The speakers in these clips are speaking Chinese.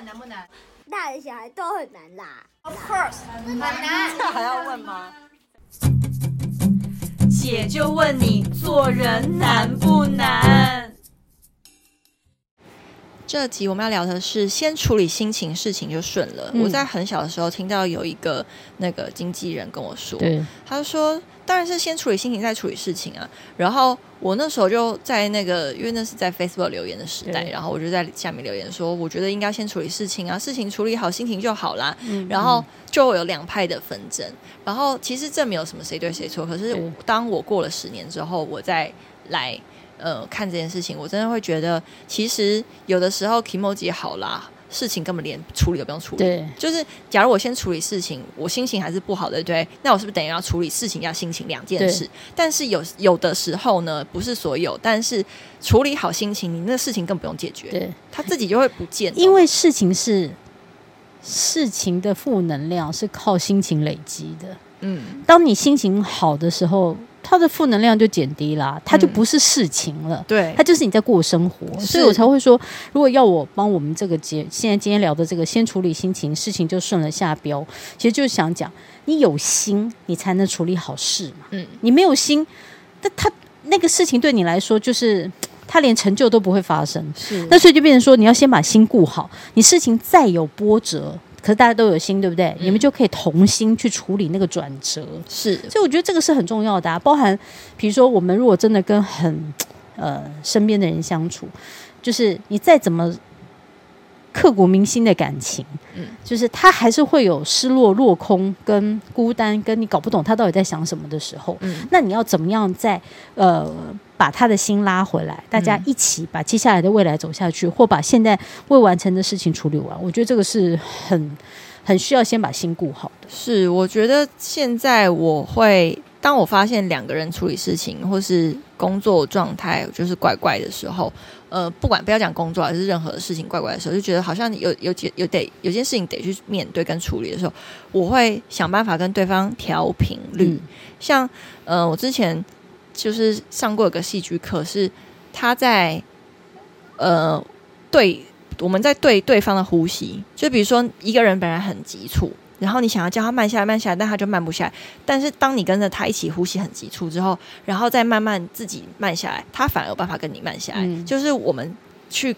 们难不难？大人小孩都很难啦。Of course，很难。这还要问吗？姐就问你，做人难不难？这集我们要聊的是，先处理心情，事情就顺了。嗯、我在很小的时候听到有一个那个经纪人跟我说，他说当然是先处理心情，再处理事情啊。然后我那时候就在那个，因为那是在 Facebook 留言的时代，然后我就在下面留言说，我觉得应该先处理事情啊，事情处理好，心情就好啦。嗯、然后就有两派的纷争。然后其实这没有什么谁对谁错，可是当我过了十年之后，我再来。呃，看这件事情，我真的会觉得，其实有的时候 kimoji 好啦，事情根本连处理都不用处理。对，就是假如我先处理事情，我心情还是不好的，对，那我是不是等于要处理事情加心情两件事？但是有有的时候呢，不是所有，但是处理好心情，你那个事情更不用解决，对，他自己就会不见。因为事情是事情的负能量是靠心情累积的。嗯，当你心情好的时候。它的负能量就减低了，他就不是事情了。嗯、对，他就是你在过生活，所以我才会说，如果要我帮我们这个节，现在今天聊的这个，先处理心情，事情就顺了下标。其实就是想讲，你有心，你才能处理好事嘛。嗯，你没有心，那他那个事情对你来说，就是他连成就都不会发生。是，那所以就变成说，你要先把心顾好，你事情再有波折。可是大家都有心，对不对？嗯、你们就可以同心去处理那个转折。是，所以我觉得这个是很重要的啊。包含，比如说，我们如果真的跟很呃身边的人相处，就是你再怎么刻骨铭心的感情，嗯，就是他还是会有失落、落空、跟孤单，跟你搞不懂他到底在想什么的时候。嗯，那你要怎么样在呃？把他的心拉回来，大家一起把接下来的未来走下去，嗯、或把现在未完成的事情处理完。我觉得这个是很很需要先把心顾好的。是，我觉得现在我会，当我发现两个人处理事情或是工作状态就是怪怪的时候，呃，不管不要讲工作还是任何的事情怪怪的时候，就觉得好像有有有有得有件事情得去面对跟处理的时候，我会想办法跟对方调频率。嗯、像呃，我之前。就是上过一个戏剧课，是他在呃对我们在对对方的呼吸，就比如说一个人本来很急促，然后你想要叫他慢下来慢下来，但他就慢不下来。但是当你跟着他一起呼吸很急促之后，然后再慢慢自己慢下来，他反而有办法跟你慢下来。嗯、就是我们去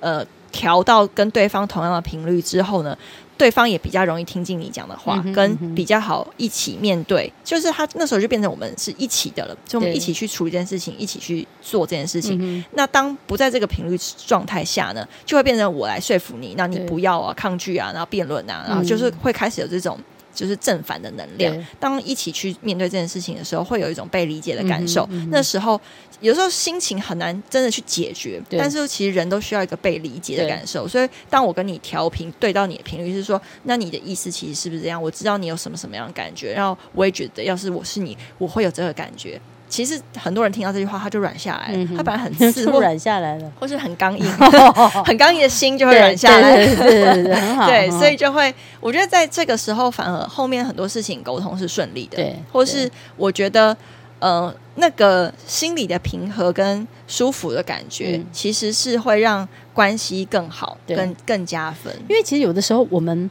呃调到跟对方同样的频率之后呢。对方也比较容易听进你讲的话，跟比较好一起面对，就是他那时候就变成我们是一起的了，就我们一起去处理这件事情，一起去做这件事情。嗯、那当不在这个频率状态下呢，就会变成我来说服你，那你不要啊，抗拒啊，然后辩论啊，然后就是会开始有这种。就是正反的能量。当一起去面对这件事情的时候，会有一种被理解的感受。嗯嗯、那时候，有时候心情很难真的去解决，但是其实人都需要一个被理解的感受。所以，当我跟你调频对到你的频率，是说，那你的意思其实是不是这样？我知道你有什么什么样的感觉，然后我也觉得，要是我是你，我会有这个感觉。其实很多人听到这句话，他就软下来了。嗯、他本来很刺，或软下来了，或是很刚硬，很刚硬的心就会软下来。对对对，很好。对，所以就会，我觉得在这个时候，反而后面很多事情沟通是顺利的。对，或是我觉得，呃，那个心里的平和跟舒服的感觉，嗯、其实是会让关系更好，更更加分。因为其实有的时候我们。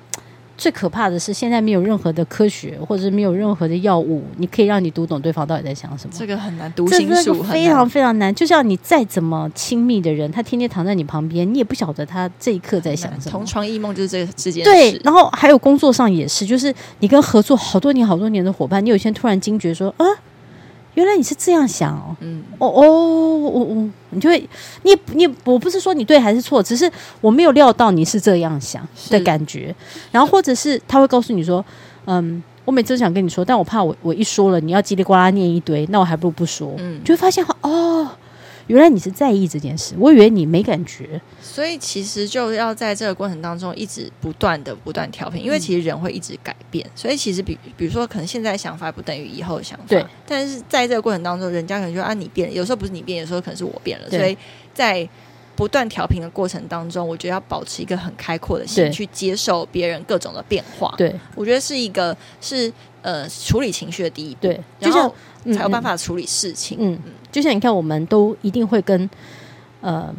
最可怕的是，现在没有任何的科学，或者是没有任何的药物，你可以让你读懂对方到底在想什么。这个很难，读心术非常非常难。就像你再怎么亲密的人，他天天躺在你旁边，你也不晓得他这一刻在想什么。同床异梦就是这个之间。对，然后还有工作上也是，就是你跟合作好多年、好多年的伙伴，你有一天突然惊觉说啊。原来你是这样想哦，嗯，哦哦，我我，你就会，你你，我不是说你对还是错，只是我没有料到你是这样想的感觉，然后或者是他会告诉你说，嗯，我每次都想跟你说，但我怕我我一说了，你要叽里呱啦念一堆，那我还不如不说，嗯，就会发现哦。原来你是在意这件事，我以为你没感觉，所以其实就要在这个过程当中一直不断的不断调频，因为其实人会一直改变，所以其实比比如说可能现在想法不等于以后的想法，对，但是在这个过程当中，人家可能就啊你变了，有时候不是你变，有时候可能是我变了，对所以在不断调频的过程当中，我觉得要保持一个很开阔的心去接受别人各种的变化，对，我觉得是一个是呃处理情绪的第一步，对，然后才有办法处理事情，嗯。嗯。就像你看，我们都一定会跟呃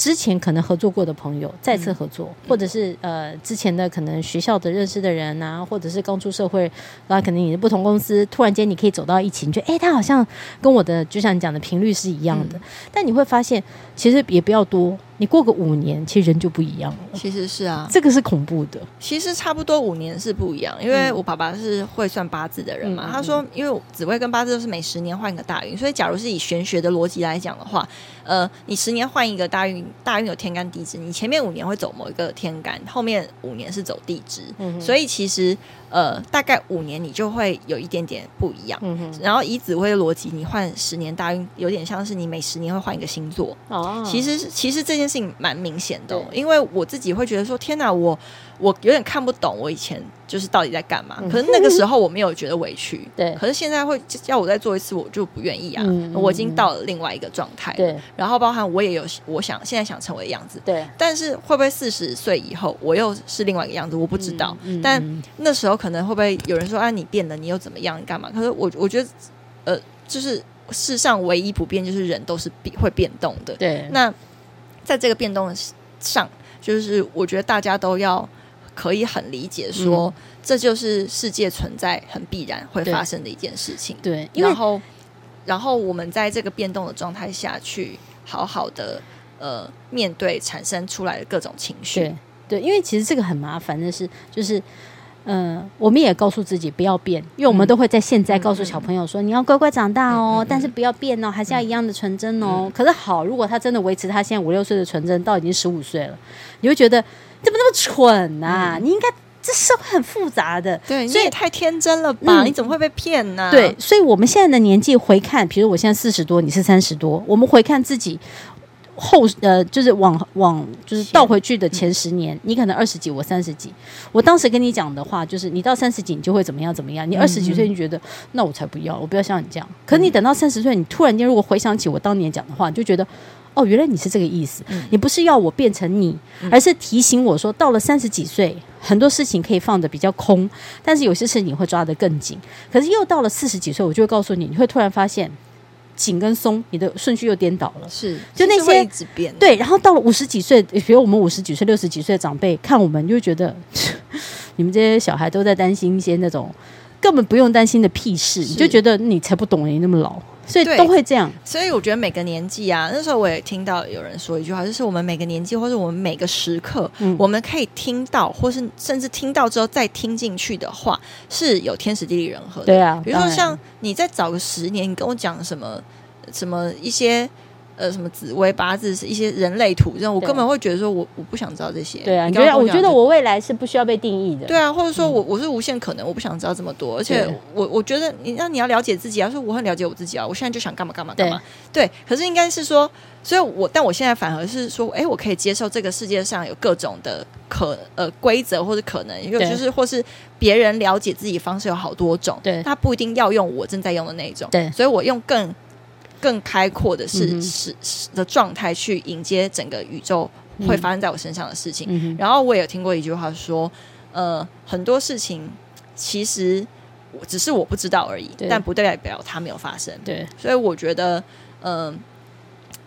之前可能合作过的朋友再次合作，嗯、或者是呃之前的可能学校的认识的人啊，或者是刚出社会，然后可能你的不同公司，突然间你可以走到一起，你觉得哎，他好像跟我的就像你讲的频率是一样的，嗯、但你会发现其实也不要多。你过个五年，其实人就不一样了。其实是啊，这个是恐怖的。其实差不多五年是不一样，因为我爸爸是会算八字的人嘛。嗯、他说，因为紫薇跟八字都是每十年换一个大运，所以假如是以玄学的逻辑来讲的话，呃，你十年换一个大运，大运有天干地支，你前面五年会走某一个天干，后面五年是走地支，嗯、所以其实。呃，大概五年你就会有一点点不一样。然后以紫薇的逻辑，你换十年大运，有点像是你每十年会换一个星座。哦。其实，其实这件事情蛮明显的，因为我自己会觉得说，天哪，我。我有点看不懂，我以前就是到底在干嘛。可是那个时候我没有觉得委屈，对。可是现在会要我再做一次，我就不愿意啊。我已经到了另外一个状态，对。然后包含我也有我想现在想成为的样子，对。但是会不会四十岁以后我又是另外一个样子？我不知道。但那时候可能会不会有人说啊，你变了，你又怎么样？你干嘛？可是我我觉得，呃，就是世上唯一不变就是人都是变会变动的，对。那在这个变动上，就是我觉得大家都要。可以很理解说，说、嗯、这就是世界存在很必然会发生的一件事情。对，对，然后，然后我们在这个变动的状态下去，好好的呃面对产生出来的各种情绪。对，对，因为其实这个很麻烦的是，就是嗯、呃，我们也告诉自己不要变，因为我们都会在现在告诉小朋友说，嗯、你要乖乖长大哦，嗯嗯嗯、但是不要变哦，还是要一样的纯真哦。嗯、可是好，如果他真的维持他现在五六岁的纯真，到已经十五岁了，你会觉得。怎么那么蠢啊？嗯、你应该这社会很复杂的，对，所以也太天真了吧？嗯、你怎么会被骗呢？对，所以我们现在的年纪回看，比如我现在四十多，你是三十多，我们回看自己后呃，就是往往就是倒回去的前十年，嗯、你可能二十几，我三十几。我当时跟你讲的话就是，你到三十几你就会怎么样怎么样。你二十几岁你觉得、嗯、那我才不要，我不要像你这样。可是你等到三十岁，你突然间如果回想起我当年讲的话，你就觉得。哦，原来你是这个意思。嗯、你不是要我变成你，而是提醒我说，到了三十几岁，很多事情可以放得比较空，但是有些事情你会抓得更紧。可是又到了四十几岁，我就会告诉你，你会突然发现紧跟松，你的顺序又颠倒了。是，就那些对。然后到了五十几岁，比如我们五十几岁、六十几岁的长辈看我们，就会觉得 你们这些小孩都在担心一些那种根本不用担心的屁事，你就觉得你才不懂，你那么老。所以都会这样，所以我觉得每个年纪啊，那时候我也听到有人说一句话，就是我们每个年纪或者我们每个时刻，嗯、我们可以听到，或是甚至听到之后再听进去的话，是有天时地利人和的。对啊，比如说像你再早个十年，你跟我讲什么什么一些。呃，什么紫微八字是一些人类图这种，我根本会觉得说我，我我不想知道这些。对啊，你觉得？我觉得我未来是不需要被定义的。对啊，或者说我我是无限可能，我不想知道这么多。而且我我觉得你那你要了解自己啊，说我很了解我自己啊，我现在就想干嘛干嘛干嘛。对，对，可是应该是说，所以我但我现在反而是说，哎，我可以接受这个世界上有各种的可呃规则或者可能，有就是或是别人了解自己方式有好多种。对，他不一定要用我正在用的那一种。对，所以我用更。更开阔的是是的状态去迎接整个宇宙会发生在我身上的事情。嗯、然后我也有听过一句话说，呃，很多事情其实只是我不知道而已，但不代表它没有发生。对，所以我觉得，嗯、呃。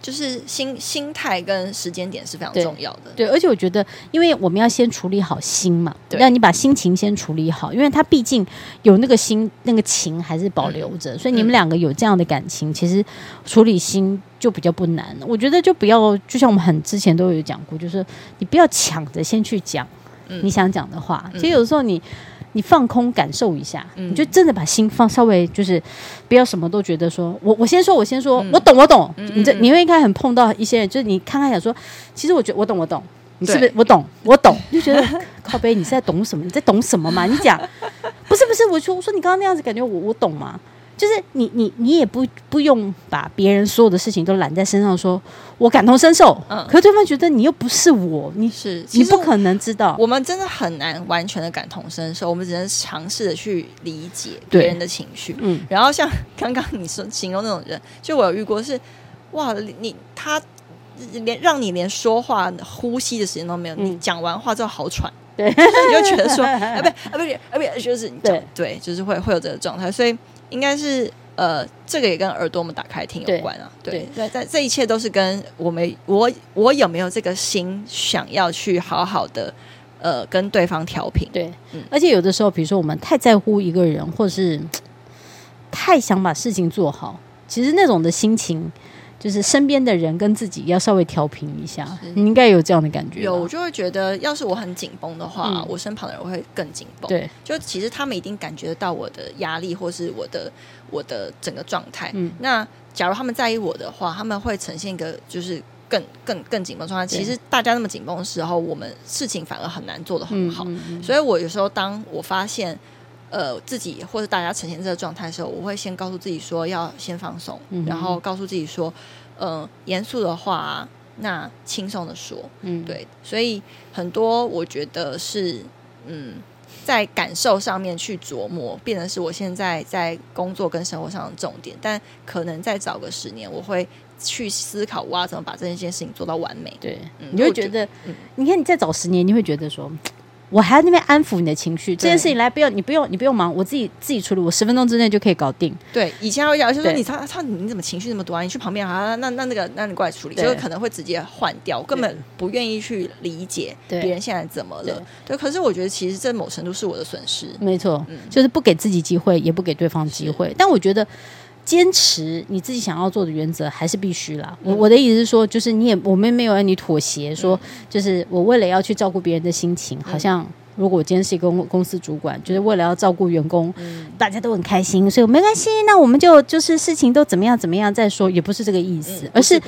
就是心心态跟时间点是非常重要的，对，对，而且我觉得，因为我们要先处理好心嘛，对，让你把心情先处理好，因为他毕竟有那个心，那个情还是保留着，嗯、所以你们两个有这样的感情，嗯、其实处理心就比较不难。我觉得就不要，就像我们很之前都有讲过，就是你不要抢着先去讲你想讲的话，嗯、其实有时候你。你放空感受一下，嗯、你就真的把心放稍微，就是不要什么都觉得说，我我先说，我先说，嗯、我懂我懂。嗯、你这你会应该很碰到一些人，就是你看看想说，其实我觉得我懂我懂，你是不是我懂我懂？就觉得 靠背，你是在懂什么？你在懂什么嘛？你讲不是不是，我说我说你刚刚那样子感觉我我懂吗？就是你你你也不不用把别人所有的事情都揽在身上，说我感同身受。嗯，可是对方觉得你又不是我，你是你不可能知道。我们真的很难完全的感同身受，我们只能尝试的去理解别人的情绪。嗯，然后像刚刚你说形容那种人，就我有遇过是，哇，你他连让你连说话呼吸的时间都没有，嗯、你讲完话之后好喘，对，你就觉得说 啊不啊不啊不，就是你对，就是会会有这个状态，所以。应该是呃，这个也跟耳朵我们打开听有关啊。对，对，在这一切都是跟我们我我有没有这个心想要去好好的呃跟对方调频。对，嗯，而且有的时候，比如说我们太在乎一个人，或是 太想把事情做好，其实那种的心情。就是身边的人跟自己要稍微调平一下，你应该有这样的感觉。有，我就会觉得，要是我很紧绷的话，嗯、我身旁的人会更紧绷。对，就其实他们一定感觉得到我的压力，或是我的我的整个状态。嗯，那假如他们在意我的话，他们会呈现一个就是更更更紧绷状态。其实大家那么紧绷的时候，我们事情反而很难做得很好。嗯嗯嗯、所以我有时候当我发现。呃，自己或者大家呈现这个状态的时候，我会先告诉自己说要先放松，嗯、然后告诉自己说，呃，严肃的话那轻松的说，嗯，对，所以很多我觉得是，嗯，在感受上面去琢磨，变成是我现在在工作跟生活上的重点，但可能再早个十年，我会去思考我要怎么把这件事情做到完美。对，嗯、你会觉得，嗯、你看你再早十年，你会觉得说。我还在那边安抚你的情绪，这件事情来不用，你不用，你不用忙，我自己自己处理，我十分钟之内就可以搞定。对，以前我讲就是说你他他你怎么情绪那么多啊？你去旁边啊，那那那个，那你过来处理，就可能会直接换掉，根本不愿意去理解别人现在怎么了。对，可是我觉得其实这某程度是我的损失。没错，就是不给自己机会，也不给对方机会。但我觉得。坚持你自己想要做的原则还是必须啦。我我的意思是说，就是你也我们没有让你妥协，说就是我为了要去照顾别人的心情，好像如果我今天是一个公公司主管，就是为了要照顾员工，大家都很开心，所以没关系，那我们就就是事情都怎么样怎么样再说，也不是这个意思，而是。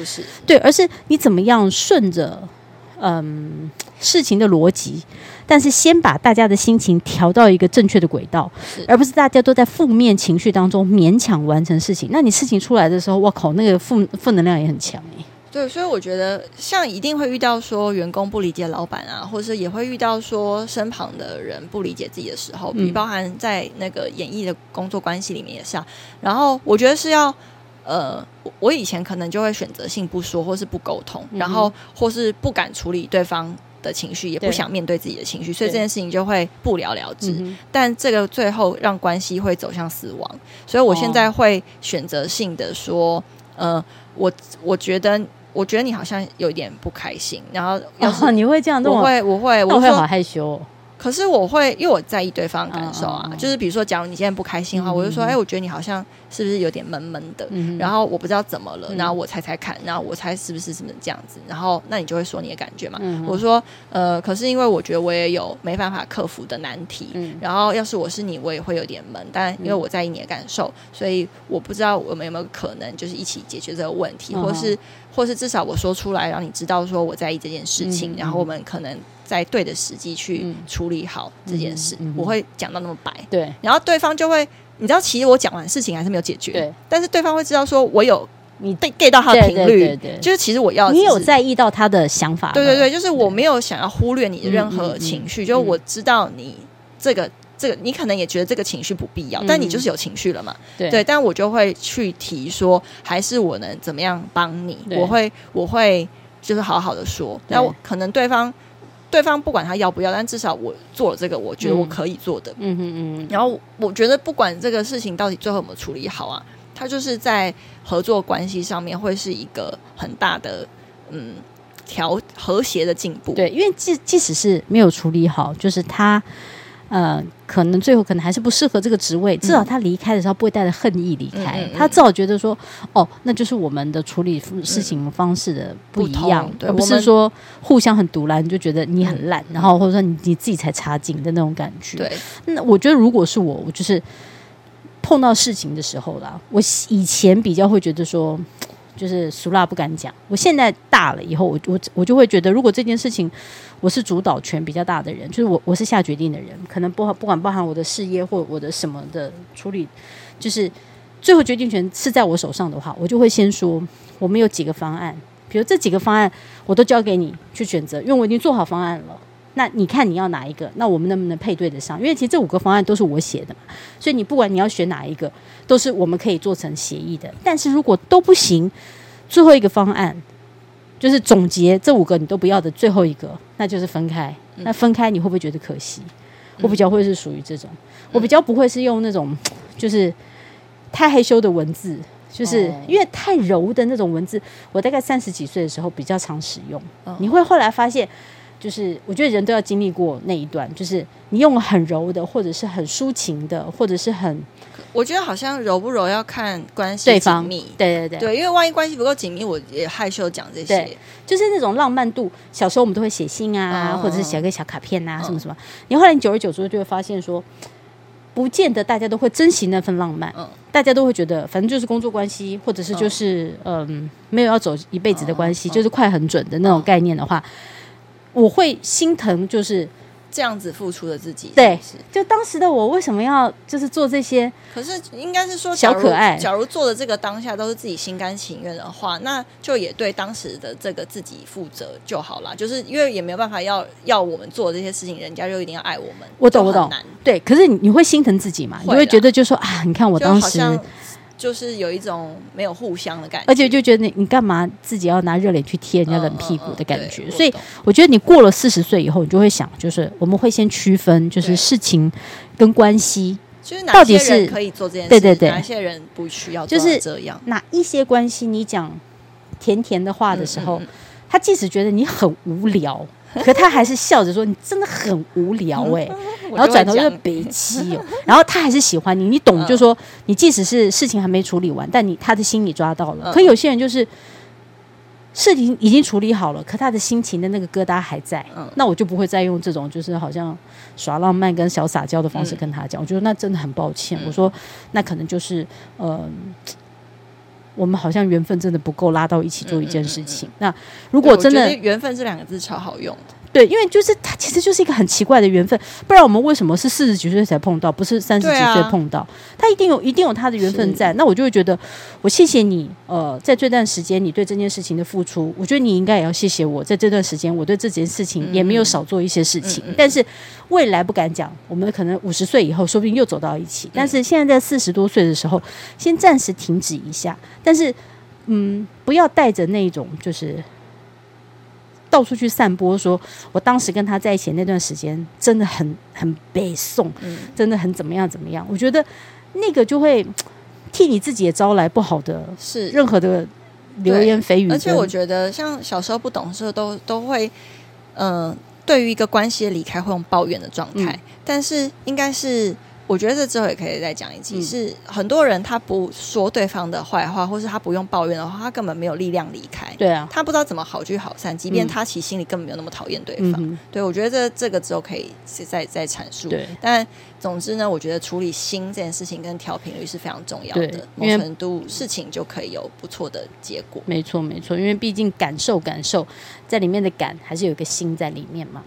对，而是你怎么样顺着嗯事情的逻辑。但是先把大家的心情调到一个正确的轨道，而不是大家都在负面情绪当中勉强完成事情。那你事情出来的时候，我靠，那个负负能量也很强哎。对，所以我觉得像一定会遇到说员工不理解老板啊，或是也会遇到说身旁的人不理解自己的时候，比包含在那个演艺的工作关系里面也是啊。然后我觉得是要呃，我以前可能就会选择性不说，或是不沟通，然后或是不敢处理对方的情绪，也不想面对自己的情绪，所以这件事情就会不了了之。但这个最后让关系会走向死亡，所以我现在会选择性的说，呃，我我觉得，我觉得你好像有一点不开心，然后要是你会这样，我会，我会，我会好害羞。可是我会，因为我在意对方的感受啊，就是比如说，假如你现在不开心的话，我就说，哎，我觉得你好像是不是有点闷闷的？然后我不知道怎么了，然后我猜猜看，然后我猜是不是什么这样子？然后那你就会说你的感觉嘛。我说，呃，可是因为我觉得我也有没办法克服的难题，然后要是我是你，我也会有点闷，但因为我在意你的感受，所以我不知道我们有没有可能就是一起解决这个问题，或是或是至少我说出来让你知道说我在意这件事情，然后我们可能。在对的时机去处理好这件事，嗯嗯嗯、我会讲到那么白。对，然后对方就会，你知道，其实我讲完事情还是没有解决。对，但是对方会知道，说我有你被 get 到他的频率，对对就是其实我要你有在意到他的想法。对对对，就是我没有想要忽略你的任何情绪，就是我知道你这个这个，你可能也觉得这个情绪不必要，但你就是有情绪了嘛。对对，但我就会去提说，还是我能怎么样帮你？我会我会就是好好的说，那我可能对方。对方不管他要不要，但至少我做了这个，我觉得我可以做的。嗯嗯嗯。然后我觉得，不管这个事情到底最后有没有处理好啊，他就是在合作关系上面会是一个很大的嗯调和谐的进步。对，因为即即使是没有处理好，就是他。呃，可能最后可能还是不适合这个职位。至少他离开的时候不会带着恨意离开，嗯、他至少觉得说，哦，那就是我们的处理事情方式的不一样，对，而不是说互相很独揽，就觉得你很烂，嗯、然后或者说你你自己才差劲的那种感觉。对，那我觉得如果是我，我就是碰到事情的时候啦，我以前比较会觉得说。就是俗辣不敢讲，我现在大了以后，我我我就会觉得，如果这件事情我是主导权比较大的人，就是我我是下决定的人，可能不不管包含我的事业或我的什么的处理，就是最后决定权是在我手上的话，我就会先说，我们有几个方案，比如这几个方案我都交给你去选择，因为我已经做好方案了。那你看你要哪一个？那我们能不能配对得上？因为其实这五个方案都是我写的嘛，所以你不管你要选哪一个，都是我们可以做成协议的。但是如果都不行，最后一个方案就是总结这五个你都不要的最后一个，那就是分开。那分开你会不会觉得可惜？我比较会是属于这种，我比较不会是用那种就是。太害羞的文字，就是、哦、因为太柔的那种文字，我大概三十几岁的时候比较常使用。哦、你会后来发现，就是我觉得人都要经历过那一段，就是你用很柔的，或者是很抒情的，或者是很，我觉得好像柔不柔要看关系对方。对对对，对，因为万一关系不够紧密，我也害羞讲这些。就是那种浪漫度，小时候我们都会写信啊，嗯、或者是写个小卡片啊，什么什么。你后来你久而久之就会发现说。不见得大家都会珍惜那份浪漫，嗯，大家都会觉得反正就是工作关系，或者是就是嗯、呃，没有要走一辈子的关系，就是快很准的那种概念的话，我会心疼，就是。这样子付出的自己对，就当时的我为什么要就是做这些？可是应该是说小可爱。假如做的这个当下都是自己心甘情愿的话，那就也对当时的这个自己负责就好了。就是因为也没有办法要要我们做这些事情，人家就一定要爱我们。我懂，我懂。对，可是你你会心疼自己嘛？你会觉得就说啊，你看我当时。就是有一种没有互相的感觉，而且就觉得你你干嘛自己要拿热脸去贴人家冷屁股的感觉？嗯嗯嗯、所以我觉得你过了四十岁以后，你就会想，就是我们会先区分，就是事情跟关系，就是到底是可以做这件事，对对对，哪些人不需要做这样，就是哪一些关系，你讲甜甜的话的时候，他即使觉得你很无聊。可他还是笑着说：“你真的很无聊哎、欸。”然后转头就北七哦，然后他还是喜欢你，你懂？就是说，你即使是事情还没处理完，但你他的心你抓到了。可有些人就是事情已经处理好了，可他的心情的那个疙瘩还在。那我就不会再用这种就是好像耍浪漫跟小撒娇的方式跟他讲。我觉得那真的很抱歉。我说那可能就是呃。我们好像缘分真的不够拉到一起做一件事情。嗯嗯嗯、那如果真的缘分这两个字超好用的，对，因为就是它其实就是一个很奇怪的缘分。不然我们为什么是四十几岁才碰到，不是三十几岁碰到？他、啊、一定有一定有他的缘分在。那我就会觉得，我谢谢你。呃，在这段时间你对这件事情的付出，我觉得你应该也要谢谢我。在这段时间，我对这件事情也没有少做一些事情。嗯嗯嗯、但是未来不敢讲，我们可能五十岁以后，说不定又走到一起。但是现在在四十多岁的时候，先暂时停止一下。但是。嗯，不要带着那种就是到处去散播，说我当时跟他在一起那段时间真的很很背诵，嗯，真的很怎么样怎么样。我觉得那个就会替你自己也招来不好的，是任何的流言蜚语。而且我觉得，像小时候不懂事，都都会，嗯、呃，对于一个关系的离开会用抱怨的状态，嗯、但是应该是。我觉得这之后也可以再讲一集，嗯、是很多人他不说对方的坏话，或是他不用抱怨的话，他根本没有力量离开。对啊，他不知道怎么好聚好散，即便他其实心里根本没有那么讨厌对方。嗯、对，我觉得这这个之后可以再再阐述。对，但总之呢，我觉得处理心这件事情跟调频率是非常重要的，某程度事情就可以有不错的结果。没错没错，因为毕竟感受感受在里面的感还是有一个心在里面嘛。